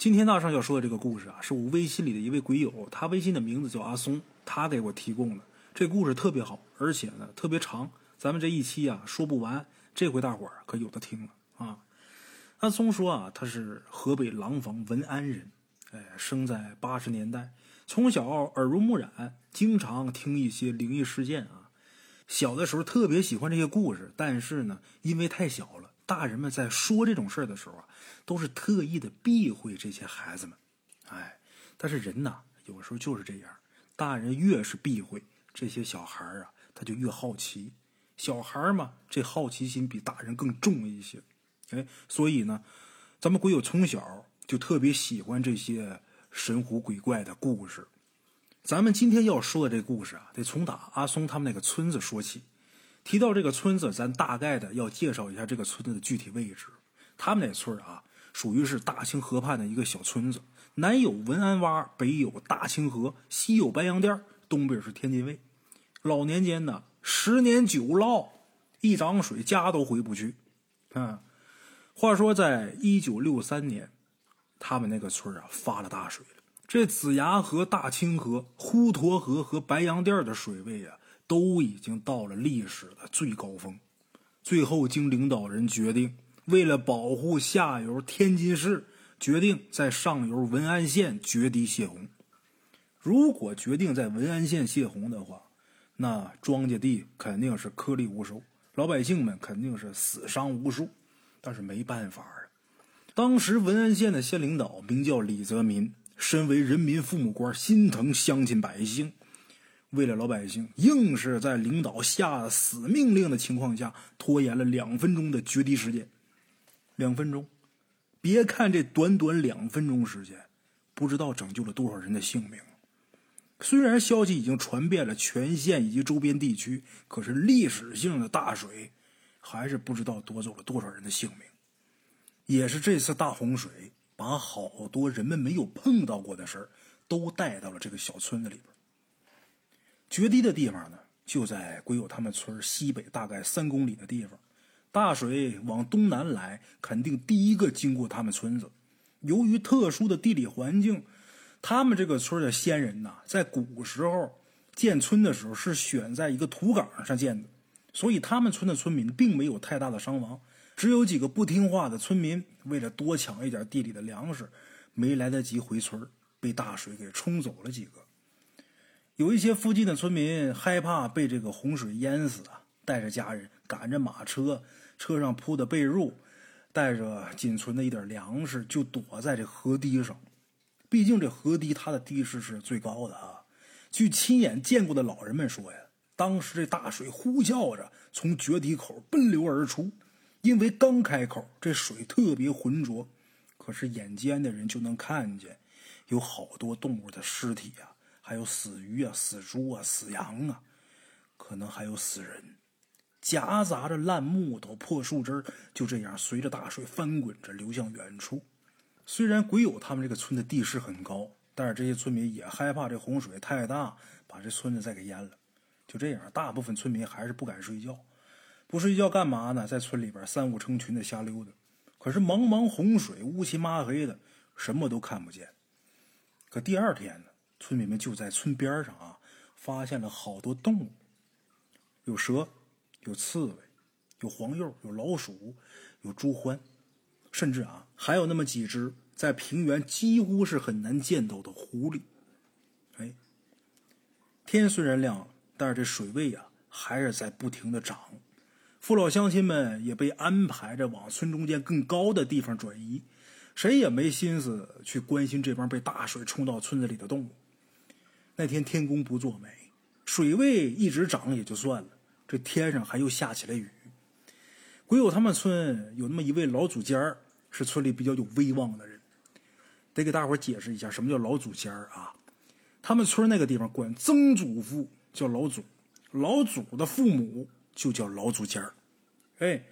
今天大圣要说的这个故事啊，是我微信里的一位鬼友，他微信的名字叫阿松，他给我提供的。这故事特别好，而且呢特别长，咱们这一期啊说不完，这回大伙儿可有的听了啊。阿松说啊，他是河北廊坊文安人，哎，生在八十年代，从小耳濡目染，经常听一些灵异事件啊。小的时候特别喜欢这些故事，但是呢，因为太小了。大人们在说这种事儿的时候啊，都是特意的避讳这些孩子们，哎，但是人呐，有时候就是这样，大人越是避讳这些小孩啊，他就越好奇。小孩嘛，这好奇心比大人更重一些，哎，所以呢，咱们鬼友从小就特别喜欢这些神狐鬼怪的故事。咱们今天要说的这故事啊，得从打阿松他们那个村子说起。提到这个村子，咱大概的要介绍一下这个村子的具体位置。他们那村啊，属于是大清河畔的一个小村子，南有文安洼，北有大清河，西有白洋淀，东边是天津卫。老年间呢，十年九涝，一涨水家都回不去。啊，话说在一九六三年，他们那个村啊发了大水了。这子牙河、大清河、滹沱河和白洋淀的水位啊。都已经到了历史的最高峰，最后经领导人决定，为了保护下游天津市，决定在上游文安县决堤泄洪。如果决定在文安县泄洪的话，那庄稼地肯定是颗粒无收，老百姓们肯定是死伤无数。但是没办法啊，当时文安县的县领导名叫李泽民，身为人民父母官，心疼乡亲百姓。为了老百姓，硬是在领导下死命令的情况下，拖延了两分钟的决堤时间。两分钟，别看这短短两分钟时间，不知道拯救了多少人的性命。虽然消息已经传遍了全县以及周边地区，可是历史性的大水，还是不知道夺走了多少人的性命。也是这次大洪水，把好多人们没有碰到过的事儿，都带到了这个小村子里边。决堤的地方呢，就在鬼友他们村西北大概三公里的地方。大水往东南来，肯定第一个经过他们村子。由于特殊的地理环境，他们这个村的先人呐，在古时候建村的时候是选在一个土岗上建的，所以他们村的村民并没有太大的伤亡，只有几个不听话的村民为了多抢一点地里的粮食，没来得及回村，被大水给冲走了几个。有一些附近的村民害怕被这个洪水淹死啊，带着家人赶着马车，车上铺的被褥，带着仅存的一点粮食，就躲在这河堤上。毕竟这河堤它的地势是最高的啊。据亲眼见过的老人们说呀，当时这大水呼啸着从决堤口奔流而出，因为刚开口，这水特别浑浊，可是眼尖的人就能看见，有好多动物的尸体呀。还有死鱼啊、死猪啊、死羊啊，可能还有死人，夹杂着烂木头、破树枝就这样随着大水翻滚着流向远处。虽然鬼友他们这个村的地势很高，但是这些村民也害怕这洪水太大，把这村子再给淹了。就这样，大部分村民还是不敢睡觉。不睡觉干嘛呢？在村里边三五成群的瞎溜达。可是茫茫洪水，乌漆麻黑的，什么都看不见。可第二天呢？村民们就在村边上啊，发现了好多动物，有蛇，有刺猬，有黄鼬，有老鼠，有猪獾，甚至啊，还有那么几只在平原几乎是很难见到的狐狸。哎，天虽然亮了，但是这水位啊还是在不停的涨，父老乡亲们也被安排着往村中间更高的地方转移，谁也没心思去关心这帮被大水冲到村子里的动物。那天天公不作美，水位一直涨也就算了，这天上还又下起了雨。鬼友他们村有那么一位老祖尖儿，是村里比较有威望的人，得给大伙解释一下什么叫老祖尖儿啊。他们村那个地方管曾祖父叫老祖，老祖的父母就叫老祖尖儿。哎，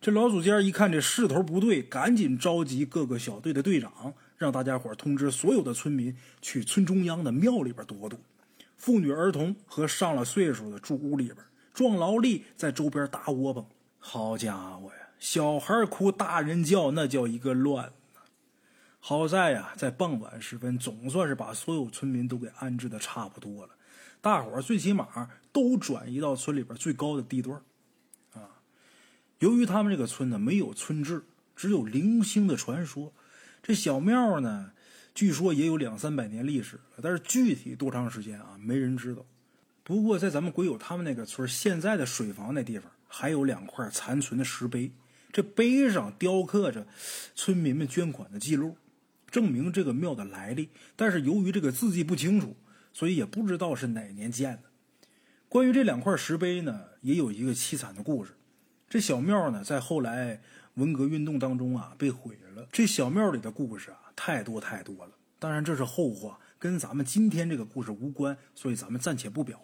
这老祖尖儿一看这势头不对，赶紧召集各个小队的队长。让大家伙通知所有的村民去村中央的庙里边躲躲，妇女儿童和上了岁数的住屋里边，壮劳力在周边搭窝棚。好家伙呀，小孩哭，大人叫，那叫一个乱。好在呀，在傍晚时分，总算是把所有村民都给安置的差不多了。大伙儿最起码都转移到村里边最高的地段啊。由于他们这个村呢没有村志，只有零星的传说。这小庙呢，据说也有两三百年历史了，但是具体多长时间啊，没人知道。不过在咱们鬼友他们那个村现在的水房那地方，还有两块残存的石碑，这碑上雕刻着村民们捐款的记录。证明这个庙的来历，但是由于这个字迹不清楚，所以也不知道是哪年建的。关于这两块石碑呢，也有一个凄惨的故事。这小庙呢，在后来文革运动当中啊，被毁了。这小庙里的故事啊，太多太多了。当然这是后话，跟咱们今天这个故事无关，所以咱们暂且不表。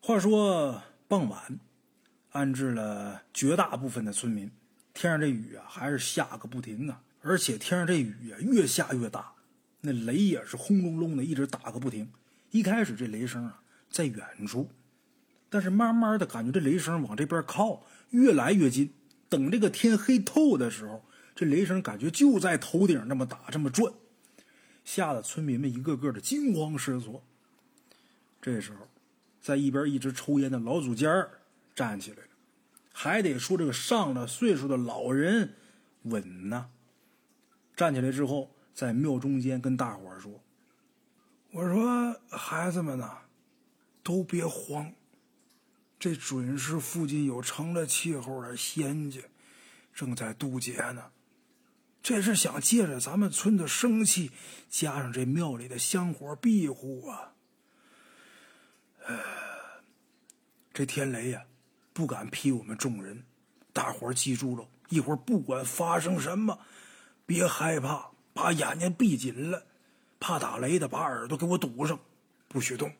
话说傍晚，安置了绝大部分的村民，天上这雨啊，还是下个不停啊。而且天上这雨啊，越下越大，那雷也是轰隆隆的，一直打个不停。一开始这雷声啊在远处，但是慢慢的感觉这雷声往这边靠，越来越近。等这个天黑透的时候，这雷声感觉就在头顶这么打，这么转，吓得村民们一个个的惊慌失措。这时候，在一边一直抽烟的老祖家站起来了，还得说这个上了岁数的老人稳呐。站起来之后，在庙中间跟大伙儿说：“我说孩子们呐，都别慌，这准是附近有成了气候的仙家，正在渡劫呢。这是想借着咱们村的生气，加上这庙里的香火庇护啊。这天雷呀，不敢劈我们众人。大伙儿记住了，一会儿不管发生什么。”别害怕，把眼睛闭紧了，怕打雷的把耳朵给我堵上，不许动，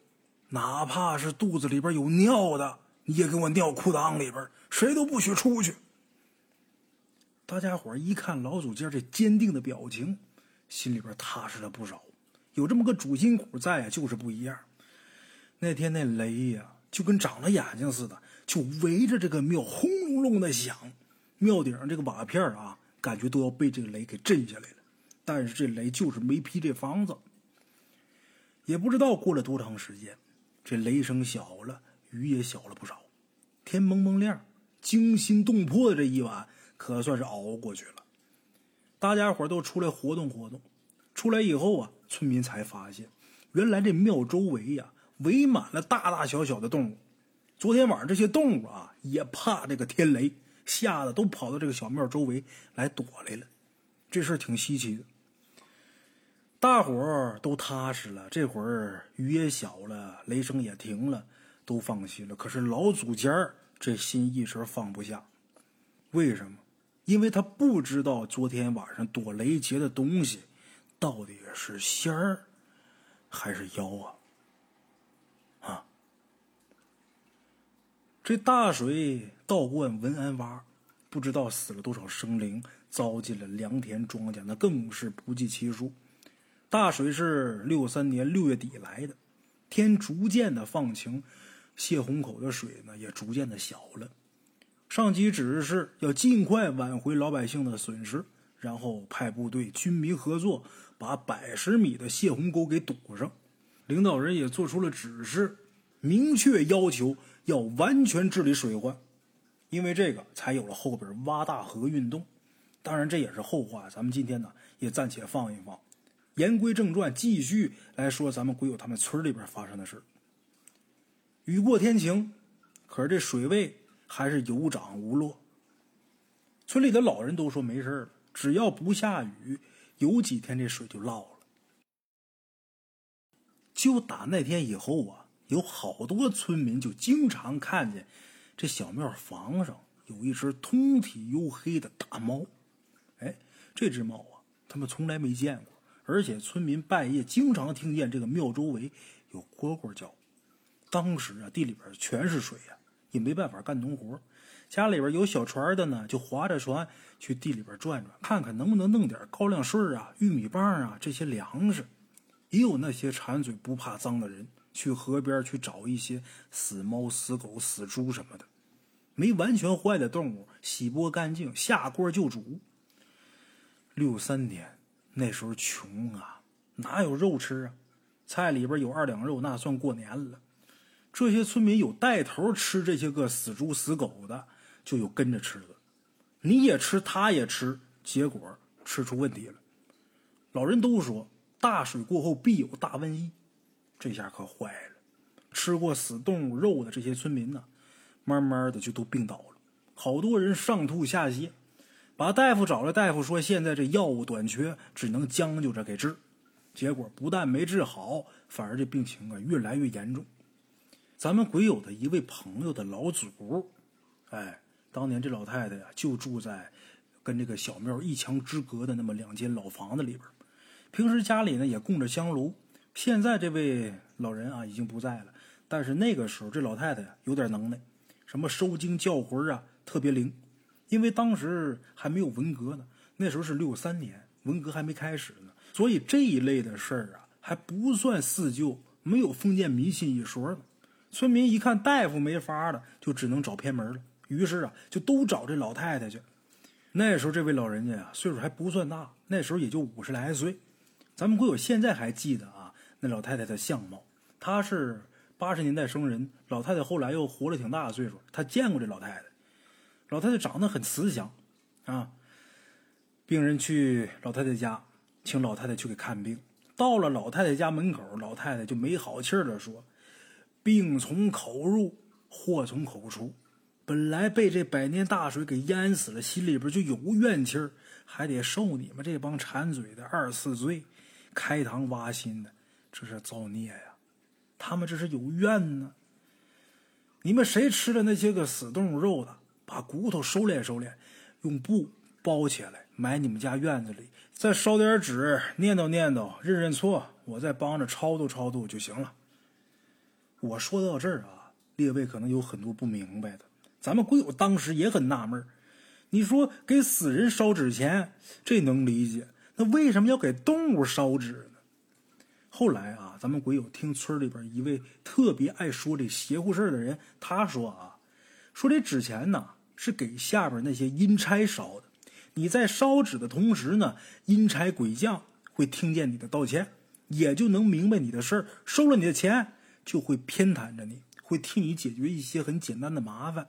哪怕是肚子里边有尿的，你也给我尿裤裆里边，谁都不许出去。大家伙一看老祖家这坚定的表情，心里边踏实了不少。有这么个主心骨在啊，就是不一样。那天那雷呀，就跟长了眼睛似的，就围着这个庙轰隆隆的响，庙顶上这个瓦片啊。感觉都要被这个雷给震下来了，但是这雷就是没劈这房子。也不知道过了多长时间，这雷声小了，雨也小了不少，天蒙蒙亮，惊心动魄的这一晚可算是熬过去了。大家伙都出来活动活动，出来以后啊，村民才发现，原来这庙周围呀围满了大大小小的动物。昨天晚上这些动物啊也怕这个天雷。吓得都跑到这个小庙周围来躲来了，这事儿挺稀奇的。大伙儿都踏实了，这会儿雨也小了，雷声也停了，都放心了。可是老祖家这心一直放不下，为什么？因为他不知道昨天晚上躲雷劫的东西到底是仙儿还是妖啊！啊，这大水。倒灌文安洼，不知道死了多少生灵，糟践了良田庄稼，那更是不计其数。大水是六三年六月底来的，天逐渐的放晴，泄洪口的水呢也逐渐的小了。上级指示要尽快挽回老百姓的损失，然后派部队军民合作，把百十米的泄洪沟给堵上。领导人也做出了指示，明确要求要完全治理水患。因为这个，才有了后边挖大河运动。当然，这也是后话，咱们今天呢也暂且放一放。言归正传，继续来说咱们鬼友他们村里边发生的事儿雨过天晴，可是这水位还是有涨无落。村里的老人都说没事了，只要不下雨，有几天这水就涝了。就打那天以后啊，有好多村民就经常看见。这小庙房上有一只通体黝黑的大猫，哎，这只猫啊，他们从来没见过。而且村民半夜经常听见这个庙周围有蝈蝈叫。当时啊，地里边全是水呀，也没办法干农活。家里边有小船的呢，就划着船去地里边转转，看看能不能弄点高粱穗啊、玉米棒啊这些粮食。也有那些馋嘴不怕脏的人，去河边去找一些死猫、死狗、死猪什么的。没完全坏的动物，洗剥干净，下锅就煮。六三年那时候穷啊，哪有肉吃啊？菜里边有二两肉，那算过年了。这些村民有带头吃这些个死猪死狗的，就有跟着吃的。你也吃，他也吃，结果吃出问题了。老人都说，大水过后必有大瘟疫，这下可坏了。吃过死动物肉的这些村民呢，慢慢的就都病倒了，好多人上吐下泻。把大夫找来，大夫说现在这药物短缺，只能将就着给治。结果不但没治好，反而这病情啊越来越严重。咱们鬼友的一位朋友的老祖，哎，当年这老太太呀就住在跟这个小庙一墙之隔的那么两间老房子里边，平时家里呢也供着香炉。现在这位老人啊已经不在了，但是那个时候这老太太有点能耐，什么收经叫魂啊特别灵。因为当时还没有文革呢，那时候是六三年，文革还没开始呢，所以这一类的事儿啊还不算四旧，没有封建迷信一说呢。村民一看大夫没法了，就只能找偏门了，于是啊就都找这老太太去。那时候这位老人家呀岁数还不算大，那时候也就五十来岁。咱们会有现在还记得啊那老太太的相貌，她是八十年代生人，老太太后来又活了挺大的岁数，她见过这老太太。老太太长得很慈祥，啊，病人去老太太家，请老太太去给看病。到了老太太家门口，老太太就没好气儿的说：“病从口入，祸从口出。本来被这百年大水给淹死了，心里边就有怨气儿，还得受你们这帮馋嘴的二次罪，开膛挖心的，这是造孽呀！他们这是有怨呢。你们谁吃了那些个死动物肉的？”把骨头收敛收敛，用布包起来，埋你们家院子里，再烧点纸，念叨念叨，认认错，我再帮着超度超度就行了。我说到这儿啊，列位可能有很多不明白的，咱们鬼友当时也很纳闷你说给死人烧纸钱，这能理解，那为什么要给动物烧纸呢？后来啊，咱们鬼友听村里边一位特别爱说这邪乎事的人，他说啊，说这纸钱呢。是给下边那些阴差烧的。你在烧纸的同时呢，阴差鬼将会听见你的道歉，也就能明白你的事儿，收了你的钱，就会偏袒着你，会替你解决一些很简单的麻烦。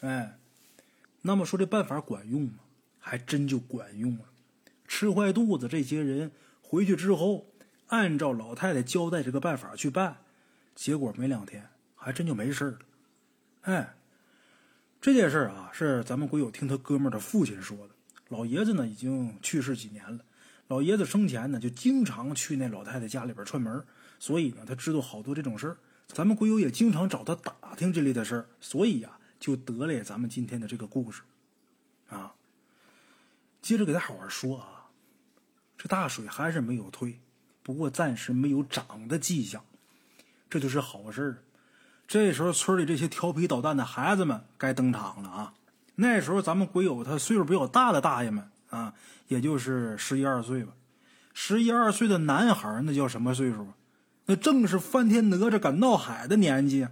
哎，那么说这办法管用吗？还真就管用了。吃坏肚子这些人回去之后，按照老太太交代这个办法去办，结果没两天，还真就没事了。哎。这件事啊，是咱们鬼友听他哥们的父亲说的。老爷子呢，已经去世几年了。老爷子生前呢，就经常去那老太太家里边串门，所以呢，他知道好多这种事儿。咱们鬼友也经常找他打听这类的事儿，所以呀，就得了咱们今天的这个故事。啊，接着给他好好说啊。这大水还是没有退，不过暂时没有涨的迹象，这就是好事儿。这时候，村里这些调皮捣蛋的孩子们该登场了啊！那时候，咱们鬼友他岁数比较大的大爷们啊，也就是十一二岁吧。十一二岁的男孩那叫什么岁数啊？那正是翻天哪吒敢闹海的年纪。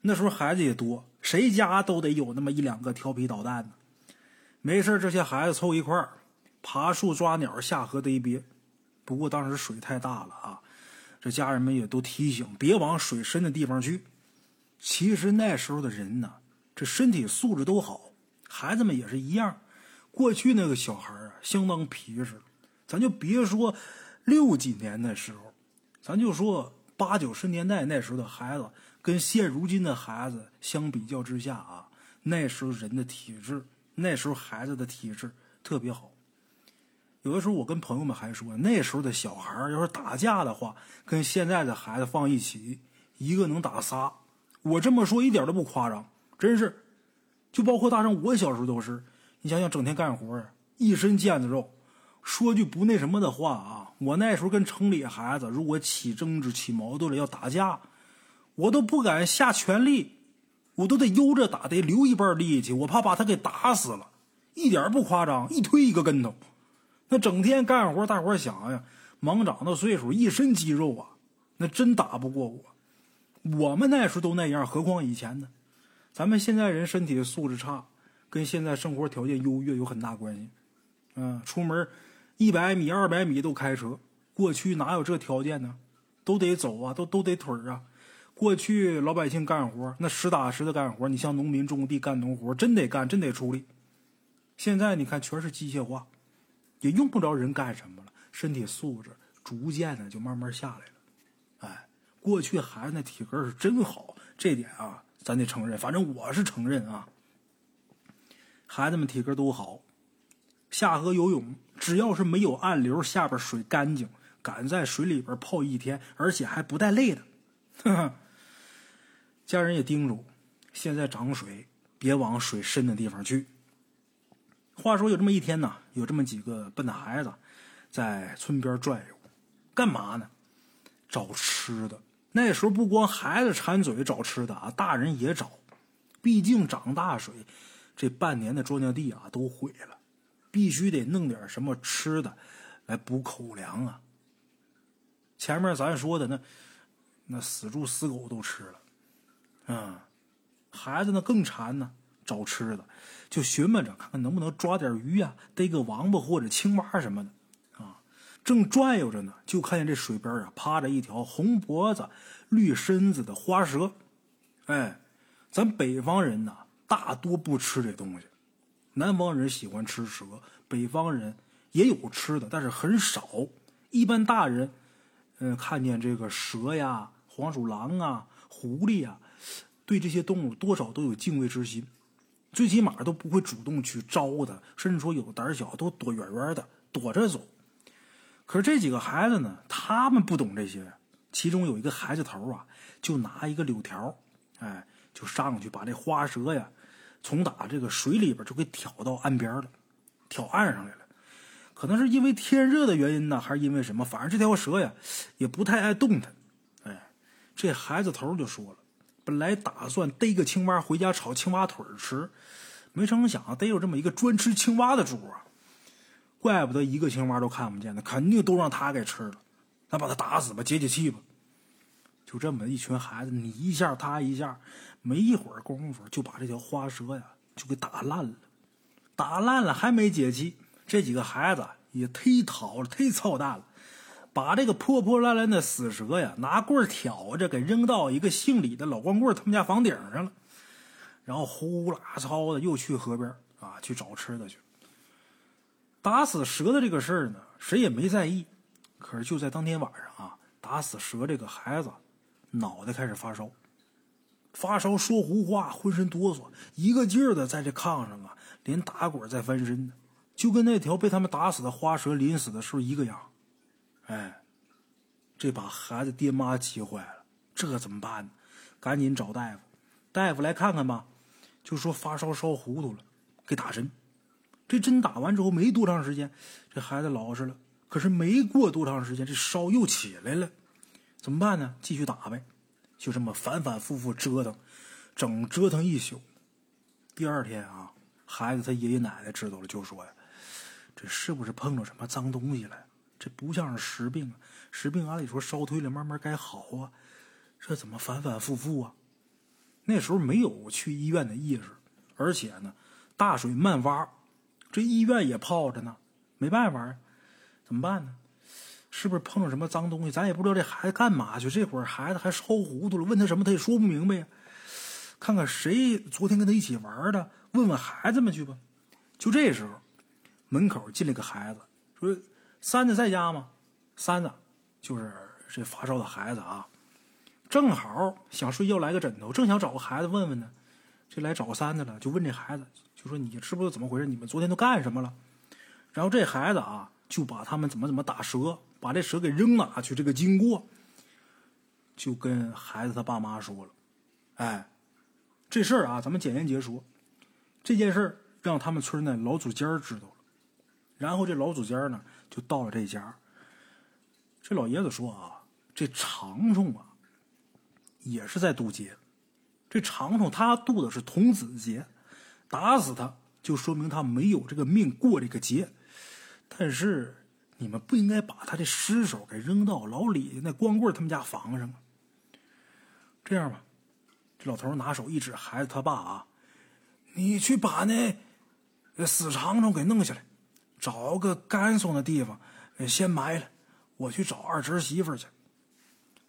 那时候孩子也多，谁家都得有那么一两个调皮捣蛋的。没事这些孩子凑一块儿，爬树抓鸟，下河逮鳖。不过当时水太大了啊。这家人们也都提醒，别往水深的地方去。其实那时候的人呢，这身体素质都好，孩子们也是一样。过去那个小孩啊，相当皮实。咱就别说六几年的时候，咱就说八九十年代那时候的孩子，跟现如今的孩子相比较之下啊，那时候人的体质，那时候孩子的体质特别好。有的时候我跟朋友们还说，那时候的小孩要是打架的话，跟现在的孩子放一起，一个能打仨。我这么说一点都不夸张，真是。就包括大圣，我小时候都是。你想想，整天干活，一身腱子肉。说句不那什么的话啊，我那时候跟城里孩子如果起争执、起矛盾了要打架，我都不敢下全力，我都得悠着打，得留一半力气，我怕把他给打死了。一点不夸张，一推一个跟头。那整天干活，大伙想呀，忙长的岁数，一身肌肉啊，那真打不过我。我们那时候都那样，何况以前呢？咱们现在人身体素质差，跟现在生活条件优越有很大关系。嗯，出门一百米、二百米都开车。过去哪有这条件呢？都得走啊，都都得腿儿啊。过去老百姓干活，那实打实的干活，你像农民种地干农活，真得干，真得出力。现在你看，全是机械化，也用不着人干什么了，身体素质逐渐的就慢慢下来了。哎，过去孩子那体格是真好，这点啊，咱得承认。反正我是承认啊，孩子们体格都好，下河游泳，只要是没有暗流，下边水干净，敢在水里边泡一天，而且还不带累的。家人也叮嘱，现在涨水，别往水深的地方去。话说有这么一天呢，有这么几个笨的孩子，在村边转悠，干嘛呢？找吃的。那时候不光孩子馋嘴找吃的啊，大人也找。毕竟涨大水，这半年的庄稼地啊都毁了，必须得弄点什么吃的来补口粮啊。前面咱说的那那死猪死狗都吃了。嗯，孩子呢更馋呢，找吃的，就寻摸着看看能不能抓点鱼呀，逮个王八或者青蛙什么的，啊，正转悠着呢，就看见这水边啊趴着一条红脖子、绿身子的花蛇。哎，咱北方人呢大多不吃这东西，南方人喜欢吃蛇，北方人也有吃的，但是很少。一般大人，嗯，看见这个蛇呀、黄鼠狼啊、狐狸呀。对这些动物多少都有敬畏之心，最起码都不会主动去招它，甚至说有胆小都躲远远的躲着走。可是这几个孩子呢，他们不懂这些。其中有一个孩子头啊，就拿一个柳条，哎，就上去把这花蛇呀，从打这个水里边就给挑到岸边了，挑岸上来了。可能是因为天热的原因呢，还是因为什么？反正这条蛇呀，也不太爱动弹。哎，这孩子头就说了。本来打算逮个青蛙回家炒青蛙腿吃，没成想逮有这么一个专吃青蛙的主啊！怪不得一个青蛙都看不见呢，肯定都让他给吃了。咱把他打死吧，解解气吧。就这么一群孩子，你一下他一下，没一会儿功夫就把这条花蛇呀就给打烂了。打烂了还没解气，这几个孩子也忒淘了，忒操蛋了。把这个破破烂烂的死蛇呀，拿棍挑着，给扔到一个姓李的老光棍他们家房顶上了，然后呼啦操的又去河边啊去找吃的去。打死蛇的这个事儿呢，谁也没在意。可是就在当天晚上啊，打死蛇这个孩子脑袋开始发烧，发烧说胡话，浑身哆嗦，一个劲儿的在这炕上啊，连打滚再翻身呢，就跟那条被他们打死的花蛇临死的时候一个样。哎，这把孩子爹妈急坏了，这可怎么办呢？赶紧找大夫，大夫来看看吧。就说发烧烧糊涂了，给打针。这针打完之后没多长时间，这孩子老实了。可是没过多长时间，这烧又起来了。怎么办呢？继续打呗。就这么反反复复折腾，整折腾一宿。第二天啊，孩子他爷爷奶奶知道了，就说呀：“这是不是碰着什么脏东西了？”这不像是实病啊，实病按理说烧退了，慢慢该好啊。这怎么反反复复啊？那时候没有去医院的意识，而且呢，大水漫挖，这医院也泡着呢，没办法啊。怎么办呢？是不是碰上什么脏东西？咱也不知道这孩子干嘛去。这会儿孩子还烧糊涂了，问他什么他也说不明白呀。看看谁昨天跟他一起玩的，问问孩子们去吧。就这时候，门口进来个孩子，说。三子在家吗？三子就是这发烧的孩子啊，正好想睡觉来个枕头，正想找个孩子问问呢，这来找三子了，就问这孩子，就说你知不知道怎么回事？你们昨天都干什么了？然后这孩子啊，就把他们怎么怎么打蛇，把这蛇给扔哪去，这个经过，就跟孩子他爸妈说了。哎，这事儿啊，咱们简言结说，这件事儿让他们村的老祖尖知道了，然后这老祖尖呢。就到了这家，这老爷子说啊，这长虫啊，也是在渡劫。这长虫他渡的是童子劫，打死他就说明他没有这个命过这个劫。但是你们不应该把他的尸首给扔到老李那光棍他们家房上。这样吧，这老头拿手一指孩子他爸啊，你去把那死长虫给弄下来。找个干松的地方先埋了，我去找二侄媳妇去。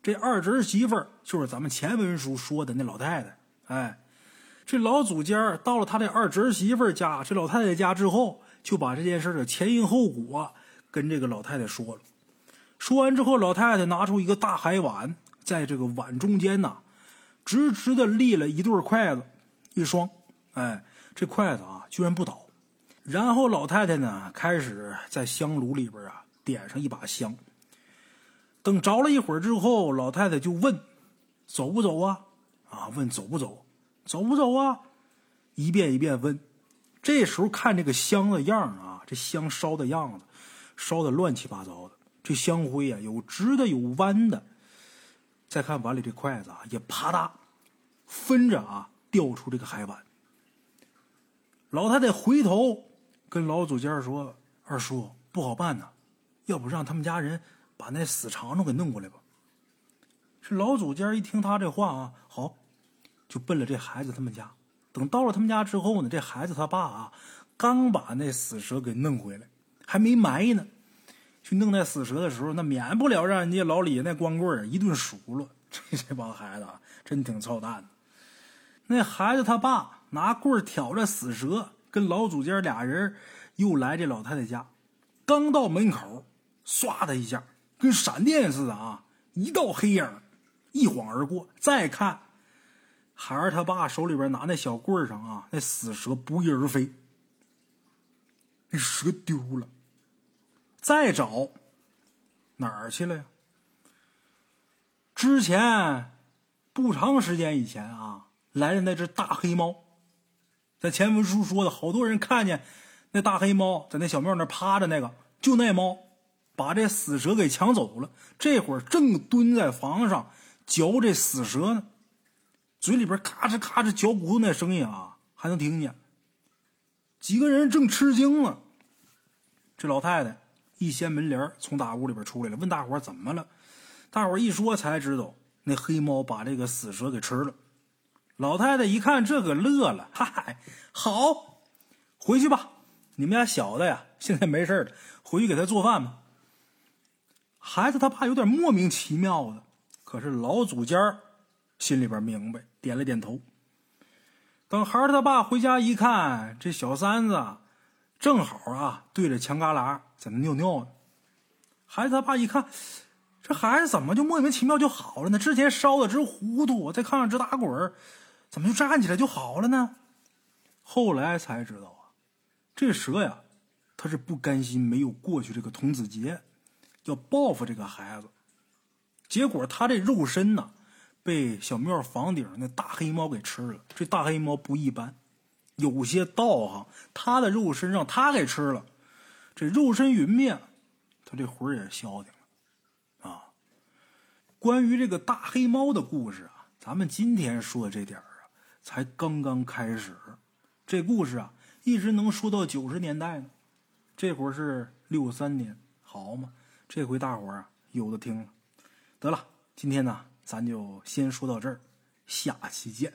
这二侄媳妇就是咱们前文书说的那老太太。哎，这老祖家到了他的二侄媳妇家，这老太太家之后，就把这件事的前因后果跟这个老太太说了。说完之后，老太太拿出一个大海碗，在这个碗中间呐，直直的立了一对筷子，一双。哎，这筷子啊，居然不倒。然后老太太呢，开始在香炉里边啊，点上一把香。等着了一会儿之后，老太太就问：“走不走啊？”啊，问走不走？走不走啊？一遍一遍问。这时候看这个香的样啊，这香烧的样子，烧的乱七八糟的。这香灰啊，有直的，有弯的。再看碗里这筷子啊，也啪嗒，分着啊，掉出这个海碗。老太太回头跟老祖家说：“二叔，不好办呐，要不让他们家人把那死长虫给弄过来吧。”这老祖家一听他这话啊，好，就奔了这孩子他们家。等到了他们家之后呢，这孩子他爸啊，刚把那死蛇给弄回来，还没埋呢。去弄那死蛇的时候，那免不了让人家老李那光棍一顿数落。这这帮孩子啊，真挺操蛋的。那孩子他爸拿棍挑着死蛇，跟老祖家俩人又来这老太太家。刚到门口，唰的一下，跟闪电似的啊，一道黑影一晃而过。再看，孩儿他爸手里边拿那小棍上啊，那死蛇不翼而飞，那蛇丢了。再找哪儿去了呀？之前不长时间以前啊，来的那只大黑猫，在前文书说的，好多人看见那大黑猫在那小庙那趴着，那个就那猫把这死蛇给抢走了。这会儿正蹲在房上嚼这死蛇呢，嘴里边咔哧咔哧嚼骨头那声音啊，还能听见。几个人正吃惊呢，这老太太。一掀门帘，从大屋里边出来了，问大伙怎么了？大伙一说才知道，那黑猫把这个死蛇给吃了。老太太一看，这可乐了，嗨，好，回去吧。你们家小的呀，现在没事了，回去给他做饭吧。孩子他爸有点莫名其妙的，可是老祖家心里边明白，点了点头。等孩子他爸回家一看，这小三子正好啊，对着墙旮旯。在那尿尿呢，孩子他爸一看，这孩子怎么就莫名其妙就好了呢？之前烧的直糊涂，在炕上直打滚怎么就站起来就好了呢？后来才知道啊，这蛇呀，他是不甘心没有过去这个童子节，要报复这个孩子。结果他这肉身呢，被小庙房顶那大黑猫给吃了。这大黑猫不一般，有些道行，他的肉身让他给吃了。这肉身陨灭，他这魂也消停了，啊！关于这个大黑猫的故事啊，咱们今天说这点啊，才刚刚开始。这故事啊，一直能说到九十年代呢。这会儿是六三年，好嘛？这回大伙啊有的听了。得了，今天呢，咱就先说到这儿，下期见。